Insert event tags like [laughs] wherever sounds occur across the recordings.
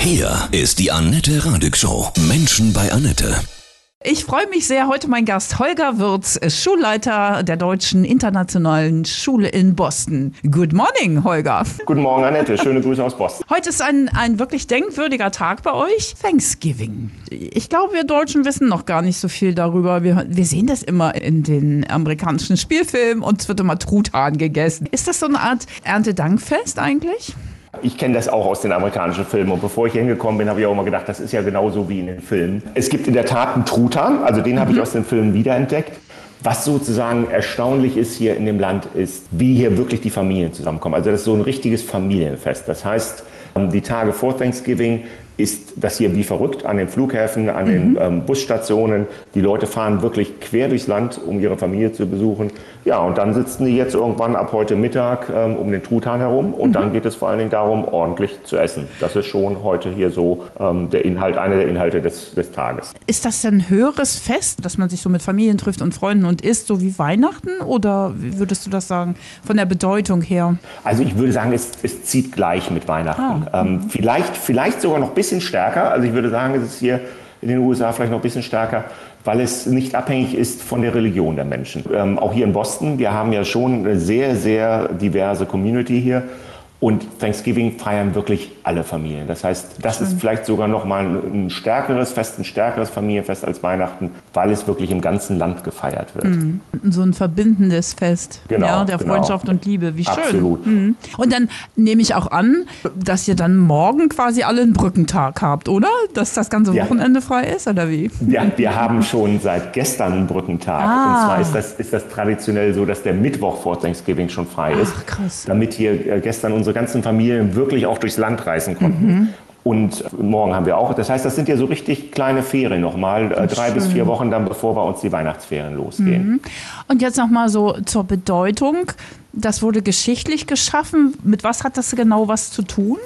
Hier ist die Annette Radig Show. Menschen bei Annette. Ich freue mich sehr. Heute mein Gast Holger Würz, ist Schulleiter der Deutschen Internationalen Schule in Boston. Good morning, Holger. Guten Morgen, Annette. Schöne Grüße aus Boston. Heute ist ein, ein wirklich denkwürdiger Tag bei euch. Thanksgiving. Ich glaube, wir Deutschen wissen noch gar nicht so viel darüber. Wir, wir sehen das immer in den amerikanischen Spielfilmen und es wird immer Truthahn gegessen. Ist das so eine Art Erntedankfest eigentlich? Ich kenne das auch aus den amerikanischen Filmen. Und bevor ich hier hingekommen bin, habe ich auch immer gedacht, das ist ja genauso wie in den Filmen. Es gibt in der Tat einen Truthahn, also den habe ich aus den Filmen wiederentdeckt. Was sozusagen erstaunlich ist hier in dem Land, ist, wie hier wirklich die Familien zusammenkommen. Also das ist so ein richtiges Familienfest. Das heißt, die Tage vor Thanksgiving ist das hier wie verrückt an den Flughäfen, an den ähm, Busstationen. Die Leute fahren wirklich quer durchs Land, um ihre Familie zu besuchen. Ja, und dann sitzen die jetzt irgendwann ab heute Mittag ähm, um den Truthahn herum. Und dann geht es vor allen Dingen darum, ordentlich zu essen. Das ist schon heute hier so ähm, der Inhalt, einer der Inhalte des, des Tages. Ist das ein höheres Fest, dass man sich so mit Familien trifft und Freunden und isst, so wie Weihnachten? Oder wie würdest du das sagen, von der Bedeutung her? Also ich würde sagen, es, es zieht gleich mit Weihnachten. Ähm, vielleicht, vielleicht sogar noch ein bisschen stärker. Also ich würde sagen, es ist hier in den USA vielleicht noch ein bisschen stärker, weil es nicht abhängig ist von der Religion der Menschen. Ähm, auch hier in Boston, wir haben ja schon eine sehr, sehr diverse Community hier. Und Thanksgiving feiern wirklich alle Familien. Das heißt, das ist vielleicht sogar noch mal ein, stärkeres Fest, ein stärkeres Familienfest als Weihnachten, weil es wirklich im ganzen Land gefeiert wird. So ein verbindendes Fest. Genau, Ja, der genau. Freundschaft und Liebe. Wie schön. Absolut. Mhm. Und dann nehme ich auch an, dass ihr dann morgen quasi alle einen Brückentag habt, oder? Dass das ganze Ja. Wochenende frei ist, oder wie? Ja, wir haben schon seit gestern einen Brückentag. Ah. Und zwar ist das, ist das traditionell so, dass der Mittwoch vor Thanksgiving schon frei ist. Ach, krass. Damit hier äh, gestern unsere ganzen Familien wirklich auch durchs Land reisen konnten. Mhm. Und morgen haben wir auch. Das heißt, das sind ja so richtig kleine Ferien nochmal. Äh, drei bis vier Wochen dann, bevor bei uns die Weihnachtsferien losgehen. Und jetzt nochmal so zur Bedeutung. Das wurde geschichtlich geschaffen. Mit was hat das genau was zu tun?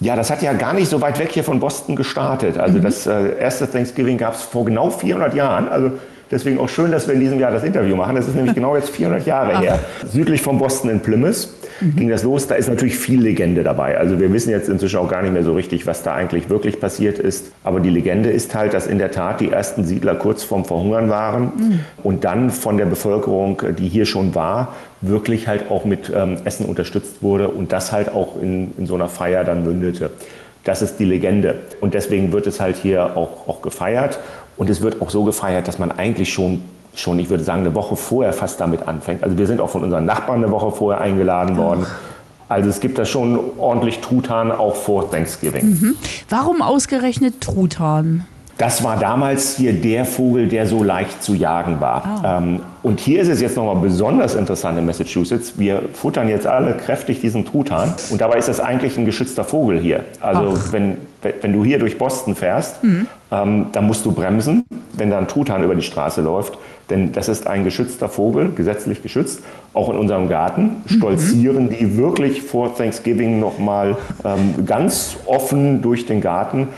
Ja, das hat ja gar nicht so weit weg hier von Boston gestartet. Also das äh, erste Thanksgiving gab es vor genau 400 Jahren. Also deswegen auch schön, dass wir in diesem Jahr das Interview machen. Das ist nämlich [laughs] genau jetzt 400 Jahre her. Südlich von Boston in Plymouth ging das los. Da ist natürlich viel Legende dabei. Also wir wissen jetzt inzwischen auch gar nicht mehr so richtig, was da eigentlich wirklich passiert ist. Aber die Legende ist halt, dass in der Tat die ersten Siedler kurz vorm Verhungern waren und dann von der Bevölkerung, die hier schon war, wirklich halt auch mit ähm, Essen unterstützt wurde und das halt auch in, in so einer Feier dann mündete. Das ist die Legende. Und deswegen wird es halt hier auch, auch gefeiert. Und es wird auch so gefeiert, dass man eigentlich schon, schon, ich würde sagen, eine Woche vorher fast damit anfängt. Also wir sind auch von unseren Nachbarn eine Woche vorher eingeladen worden. Also es gibt da schon ordentlich Truthahn auch vor Thanksgiving. Warum ausgerechnet Truthahn? Das war damals hier der Vogel, der so leicht zu jagen war. Ähm, und hier ist es jetzt nochmal besonders interessant in Massachusetts. Wir futtern jetzt alle kräftig diesen Truthahn. Und dabei ist das eigentlich ein geschützter Vogel hier. Also wenn, wenn du hier durch Boston fährst, ähm, dann musst du bremsen, wenn da ein Truthahn über die Straße läuft. Denn das ist ein geschützter Vogel, gesetzlich geschützt. Auch in unserem Garten stolzieren die wirklich vor Thanksgiving nochmal ähm, ganz offen durch den Garten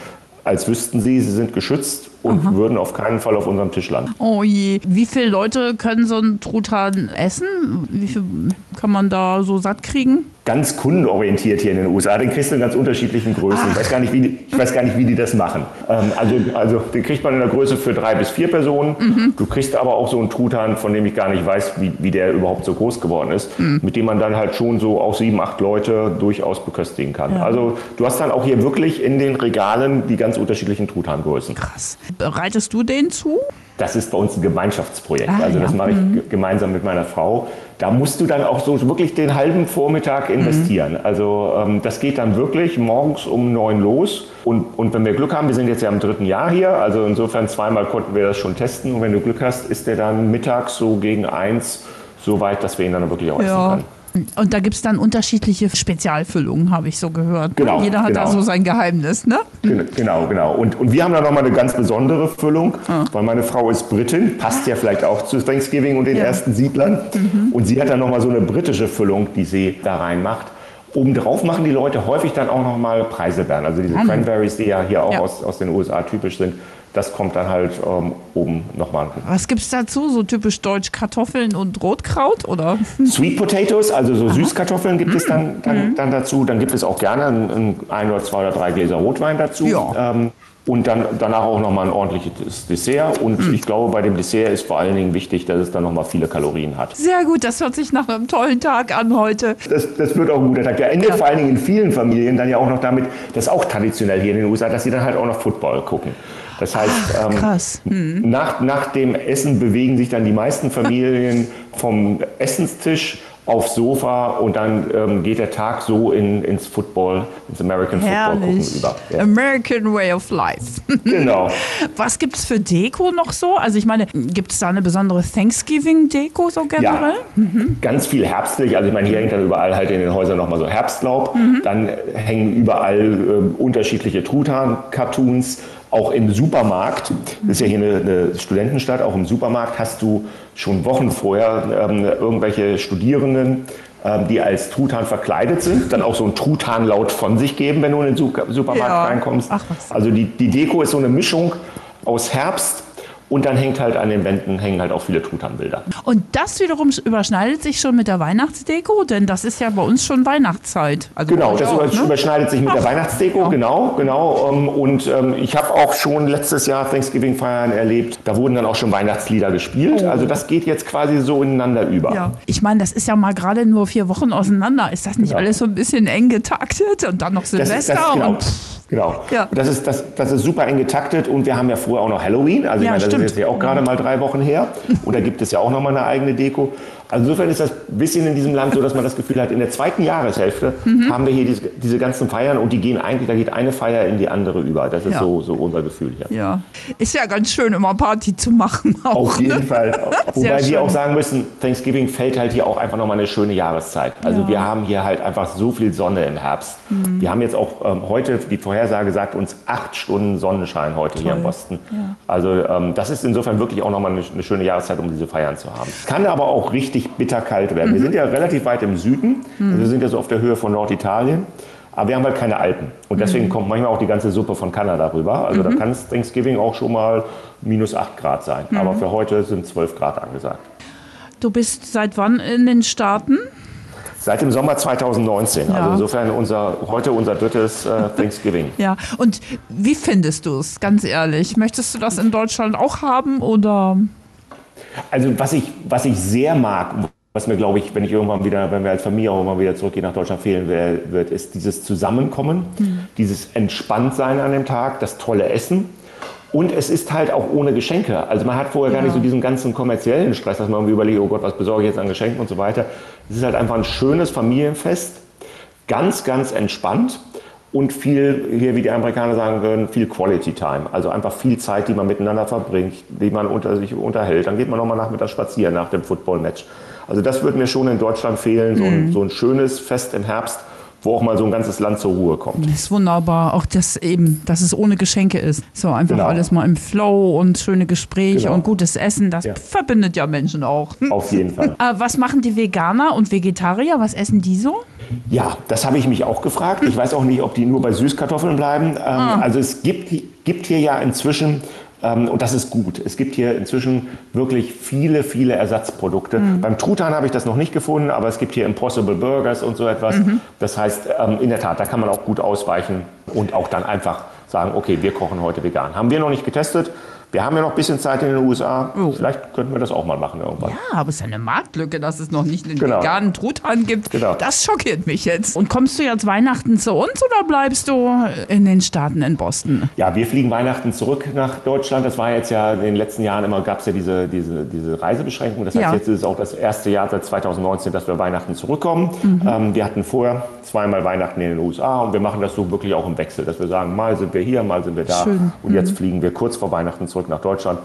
als wüssten sie, sie sind geschützt und würden auf keinen Fall auf unserem Tisch landen. Oh je. Wie viele Leute können so einen Truthahn essen? Wie viel kann man da so satt kriegen? Ganz kundenorientiert hier in den USA. Den kriegst du in ganz unterschiedlichen Größen. Ich weiß, gar nicht, wie die, ich weiß gar nicht, wie die das machen. Ähm, also, also den kriegt man in der Größe für drei bis vier Personen. Du kriegst aber auch so einen Truthahn, von dem ich gar nicht weiß, wie, wie der überhaupt so groß geworden ist, mit dem man dann halt schon so auch sieben, acht Leute durchaus beköstigen kann. Also du hast dann auch hier wirklich in den Regalen die ganz unterschiedlichen Truthahngrößen. Krass. Bereitest du den zu? Das ist bei uns ein Gemeinschaftsprojekt. Ah, also das ja. mache ich ge- gemeinsam mit meiner Frau. Da musst du dann auch so wirklich den halben Vormittag investieren. Also ähm, das geht dann wirklich morgens um neun los. Und, und wenn wir Glück haben, wir sind jetzt ja im dritten Jahr hier, also insofern zweimal konnten wir das schon testen. Und wenn du Glück hast, ist der dann mittags so gegen eins so weit, dass wir ihn dann wirklich auch essen können. Und da gibt es dann unterschiedliche Spezialfüllungen, habe ich so gehört. Genau, Jeder hat da genau. so sein Geheimnis, ne? Gen- Genau, genau. Und, und wir haben da nochmal eine ganz besondere Füllung, weil meine Frau ist Britin, passt ja vielleicht auch zu Thanksgiving und den Ja. ersten Siedlern. Und sie hat dann nochmal so eine britische Füllung, die sie da reinmacht. Obendrauf machen die Leute häufig dann auch nochmal Preiselbeeren, also diese Cranberries, die ja hier auch Ja. Aus, aus den USA typisch sind. Das kommt dann halt ähm, oben nochmal. Was gibt es dazu? So typisch deutsch Kartoffeln und Rotkraut oder? Sweet Potatoes, also so Süßkartoffeln gibt es dann, dann, dann dazu. Dann gibt es auch gerne ein, ein oder zwei oder drei Gläser Rotwein dazu. Ja. Ähm, und dann danach auch nochmal ein ordentliches Dessert. Und ich glaube, bei dem Dessert ist vor allen Dingen wichtig, dass es dann nochmal viele Kalorien hat. Sehr gut, das hört sich nach einem tollen Tag an heute. Das, das wird auch ein guter Tag. Der endet Ja. vor allen Dingen in vielen Familien dann ja auch noch damit, das ist auch traditionell hier in den USA, dass sie dann halt auch noch Football gucken. Das heißt, ähm, krass. nach, nach dem Essen bewegen sich dann die meisten Familien vom Essenstisch aufs Sofa und dann ähm, geht der Tag so in, ins Football, ins American Football gucken Herrlich. über. Ja. American Way of Life. [laughs] Genau. Was gibt es für Deko noch so? Also ich meine, gibt es da eine besondere Thanksgiving-Deko so generell? Ja, ganz viel herbstlich. Also ich meine, hier hängt dann überall halt in den Häusern nochmal so Herbstlaub. Dann hängen überall äh, unterschiedliche Truthahn-Cartoons. Auch im Supermarkt, das ist ja hier eine, eine Studentenstadt, auch im Supermarkt hast du schon Wochen vorher ähm, irgendwelche Studierenden, ähm, die als Truthahn verkleidet sind, dann auch so ein Truthahnlaut von sich geben, wenn du in den Su- Supermarkt Ja. reinkommst. Ach. Also die, die Deko ist so eine Mischung aus Herbst und dann hängt halt an den Wänden hängen halt auch viele Truthahnbilder. Und das wiederum überschneidet sich schon mit der Weihnachtsdeko, denn das ist ja bei uns schon Weihnachtszeit. Also Genau, das auch, ne? überschneidet sich mit der Weihnachtsdeko, Ja. genau, genau. ähm, Und ähm, ich habe auch schon letztes Jahr Thanksgiving-Feiern erlebt. Da wurden dann auch schon Weihnachtslieder gespielt. Also das geht jetzt quasi so ineinander über. Oh. Ja. Ich meine, das ist ja mal gerade nur vier Wochen auseinander. Ist das nicht Ja. alles so ein bisschen eng getaktet und dann noch Das, Silvester das, genau. und Genau. Ja. Das, ist, das, das ist super eng getaktet und wir haben ja vorher auch noch Halloween. Also ich Ja, meine, das stimmt. ist jetzt ja auch gerade mal drei Wochen her. Und da gibt es ja auch noch mal eine eigene Deko. Also insofern ist das ein bisschen in diesem Land so, dass man das Gefühl hat, in der zweiten Jahreshälfte Mhm. haben wir hier diese, diese ganzen Feiern und die gehen eigentlich, da geht eine Feier in die andere über. Das ist Ja. so, so unser Gefühl hier. ja. Ist ja ganz schön, immer Party zu machen. Auch, Auf jeden ne? Fall. [laughs] Wobei schön. wir auch sagen müssen, Thanksgiving fällt halt hier auch einfach nochmal eine schöne Jahreszeit. Also Ja. wir haben hier halt einfach so viel Sonne im Herbst. Mhm. Wir haben jetzt auch ähm, heute, die Vorhersage sagt uns acht Stunden Sonnenschein heute hier in Boston. Also ähm, das ist insofern wirklich auch nochmal eine, eine schöne Jahreszeit, um diese Feiern zu haben. Es kann aber auch richtig bitterkalt werden. Mhm. Wir sind ja relativ weit im Süden. Also wir sind ja so auf der Höhe von Norditalien. Aber wir haben halt keine Alpen. Und Mhm. deswegen kommt manchmal auch die ganze Suppe von Kanada rüber. Also da kann es Thanksgiving auch schon mal minus 8 Grad sein. Mhm. Aber für heute sind 12 Grad angesagt. Du bist seit wann in den Staaten? Seit dem Sommer 2019. Ja. Also insofern unser, heute unser drittes äh, [laughs] Thanksgiving. Ja. Und wie findest du es, ganz ehrlich? Möchtest du das in Deutschland auch haben oder? Also was ich, was ich sehr mag, was mir, glaube ich, wenn ich irgendwann wieder, wenn wir als Familie auch mal wieder zurückgehen nach Deutschland fehlen wird, ist dieses Zusammenkommen, dieses Entspanntsein an dem Tag, das tolle Essen. Und es ist halt auch ohne Geschenke. Also man hat vorher gar Ja. nicht so diesen ganzen kommerziellen Stress, dass man irgendwie überlegt, oh Gott, was besorge ich jetzt an Geschenken und so weiter. Es ist halt einfach ein schönes Familienfest, ganz, ganz entspannt und viel, hier wie die Amerikaner sagen würden, viel Quality Time. Also einfach viel Zeit, die man miteinander verbringt, die man unter sich unterhält. Dann geht man nochmal nachmittags spazieren nach dem Football-Match. Also das würde mir schon in Deutschland fehlen, so, ein, so ein schönes Fest im Herbst, wo auch mal so ein ganzes Land zur Ruhe kommt. Das ist wunderbar. Auch das eben, dass es ohne Geschenke ist. So einfach Genau. alles mal im Flow und schöne Gespräche Genau. und gutes Essen. Das Ja. verbindet ja Menschen auch. Auf jeden Fall. [laughs] Äh, was machen die Veganer und Vegetarier? Was essen die so? Ja, das habe ich mich auch gefragt. Ich weiß auch nicht, ob die nur bei Süßkartoffeln bleiben. Ähm, Also es gibt, gibt hier ja inzwischen, ähm, und das ist gut, es gibt hier inzwischen wirklich viele, viele Ersatzprodukte. Beim Truthahn habe ich das noch nicht gefunden, aber es gibt hier Impossible Burgers und so etwas. Das heißt, ähm, in der Tat, da kann man auch gut ausweichen und auch dann einfach sagen, okay, wir kochen heute vegan. Haben wir noch nicht getestet. Wir haben ja noch ein bisschen Zeit in den USA. Vielleicht könnten wir das auch mal machen irgendwann. Ja, aber es ist eine Marktlücke, dass es noch nicht einen Genau. veganen Truthahn gibt. Genau. Das schockiert mich jetzt. Und kommst du jetzt Weihnachten zu uns oder bleibst du in den Staaten in Boston? Ja, wir fliegen Weihnachten zurück nach Deutschland. Das war jetzt ja in den letzten Jahren immer, gab es ja diese, diese, diese Reisebeschränkung. Das heißt, Ja. jetzt ist es auch das erste Jahr seit 2019, dass wir Weihnachten zurückkommen. Ähm, wir hatten vorher zweimal Weihnachten in den USA und wir machen das so wirklich auch im Wechsel, dass wir sagen, mal sind wir hier, mal sind wir da. Schön. Und jetzt fliegen wir kurz vor Weihnachten zurück nach Deutschland,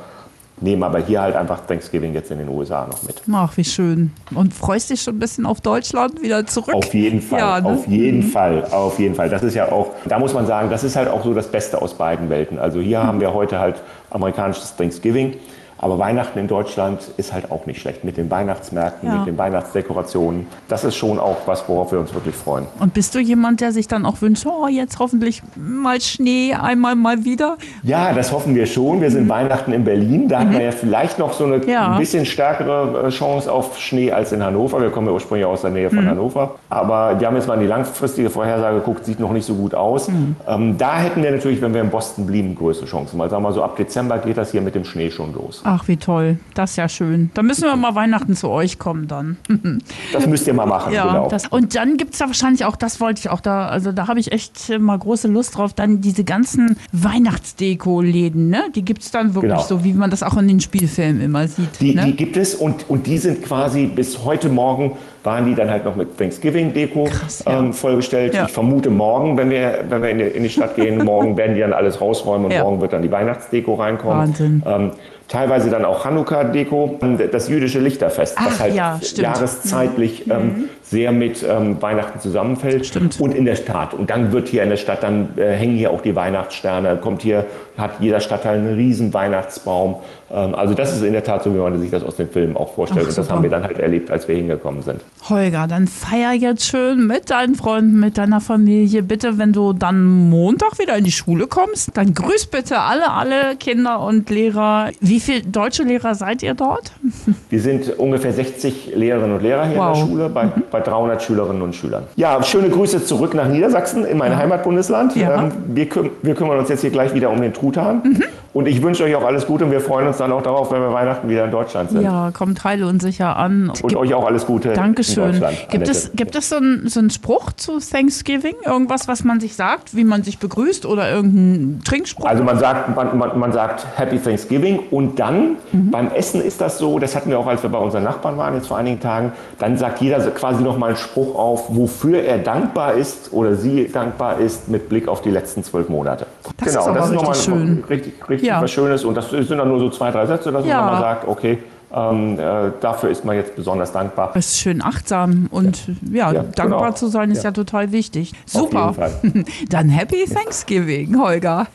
nehmen aber hier halt einfach Thanksgiving jetzt in den USA noch mit. Ach, wie schön. Und freust dich schon ein bisschen auf Deutschland wieder zurück? Auf jeden Fall, Ja, ne? auf jeden Fall, auf jeden Fall. Das ist ja auch, da muss man sagen, das ist halt auch so das Beste aus beiden Welten. Also hier haben wir heute halt amerikanisches Thanksgiving, Aber Weihnachten in Deutschland ist halt auch nicht schlecht. Mit den Weihnachtsmärkten, Ja. mit den Weihnachtsdekorationen. Das ist schon auch was, worauf wir uns wirklich freuen. Und bist du jemand, der sich dann auch wünscht, oh, jetzt hoffentlich mal Schnee, einmal mal wieder? Ja, das hoffen wir schon. Wir sind Weihnachten in Berlin. Da hat man ja vielleicht noch so eine Mhm. Ja. ein bisschen stärkere äh, Chance auf Schnee als in Hannover. Wir kommen ja ursprünglich aus der Nähe Mhm. von Hannover. Aber die haben jetzt mal in die langfristige Vorhersage geguckt, sieht noch nicht so gut aus. Mhm. Ähm, da hätten wir natürlich, wenn wir in Boston blieben, größere Chancen. Weil sagen wir mal so, ab Dezember geht das hier mit dem Schnee schon los. Ach, wie toll. Das ist ja schön. Dann müssen wir mal Weihnachten zu euch kommen dann. [laughs] Das müsst ihr mal machen, Ja, genau. das, und dann gibt es da wahrscheinlich auch, das wollte ich auch da, also da habe ich echt äh, mal große Lust drauf, dann diese ganzen Weihnachtsdeko-Läden, ne? Die gibt es dann wirklich Genau. so, wie man das auch in den Spielfilmen immer sieht. Die, ne? die gibt es und, und die sind quasi bis heute Morgen waren die dann halt noch mit Thanksgiving-Deko ja. ähm, vollgestellt. Ja. Ich vermute morgen, wenn wir, wenn wir in die, in die Stadt gehen, morgen [laughs] werden die dann alles rausräumen und Ja. morgen wird dann die Weihnachtsdeko reinkommen. Wahnsinn. Ähm, teilweise dann auch Hanukkah-Deko, das jüdische Lichterfest, Ach, das halt ja, stimmt. Mhm. jahreszeitlich ähm, sehr mit ähm, Weihnachten zusammenfällt. Stimmt. Und in der Stadt. Und dann wird hier in der Stadt, dann äh, hängen hier auch die Weihnachtssterne, kommt hier, hat jeder Stadtteil einen riesen Weihnachtsbaum. Ähm, also das ist in der Tat so, wie man sich das aus den Filmen auch vorstellt. Ach, und das haben wir dann halt erlebt, als wir hingekommen sind. Holger, dann feier jetzt schön mit deinen Freunden, mit deiner Familie. Bitte, wenn du dann Montag wieder in die Schule kommst, dann grüß bitte alle, alle Kinder und Lehrer. Wie viele deutsche Lehrer seid ihr dort? [laughs] Wir sind ungefähr 60 Lehrerinnen und Lehrer hier Wow. in der Schule, bei, bei 300 Schülerinnen und Schülern. Ja, schöne Grüße zurück nach Niedersachsen, in mein Heimatbundesland. Ja. Ähm, wir, wir kümmern uns jetzt hier gleich wieder um den Truthahn. Mhm. Und ich wünsche euch auch alles Gute und wir freuen uns dann auch darauf, wenn wir Weihnachten wieder in Deutschland sind. Ja, kommt heil und sicher an. Und Gibt- euch auch alles Gute in Dankeschön. Deutschland. Gibt Annette. es, gibt es so einen so einen Spruch zu Thanksgiving? Irgendwas, was man sich sagt, wie man sich begrüßt oder irgendein Trinkspruch? Also man sagt, man, man, man sagt Happy Thanksgiving und dann Mhm. beim Essen ist das so, das hatten wir auch, als wir bei unseren Nachbarn waren jetzt vor einigen Tagen, dann sagt jeder quasi noch mal einen Spruch auf, wofür er dankbar ist oder sie dankbar ist mit Blick auf die letzten zwölf Monate. Das ist aber richtig nochmal schön. richtig, richtig Ja. was Schönes und das sind dann nur so zwei, drei Sätze, dass Ja. man sagt, okay, ähm, äh, dafür ist man jetzt besonders dankbar. es ist schön achtsam und ja, Ja, dankbar genau. zu sein ist ja, Ja. total wichtig. Super. [laughs] Dann Happy Thanksgiving, Holger.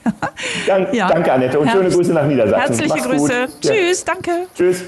Dank, Ja. Danke, Annette, und schöne Herz- Grüße nach Niedersachsen. Herzliche Mach's Grüße. Gut. Ja. Tschüss, danke. Tschüss.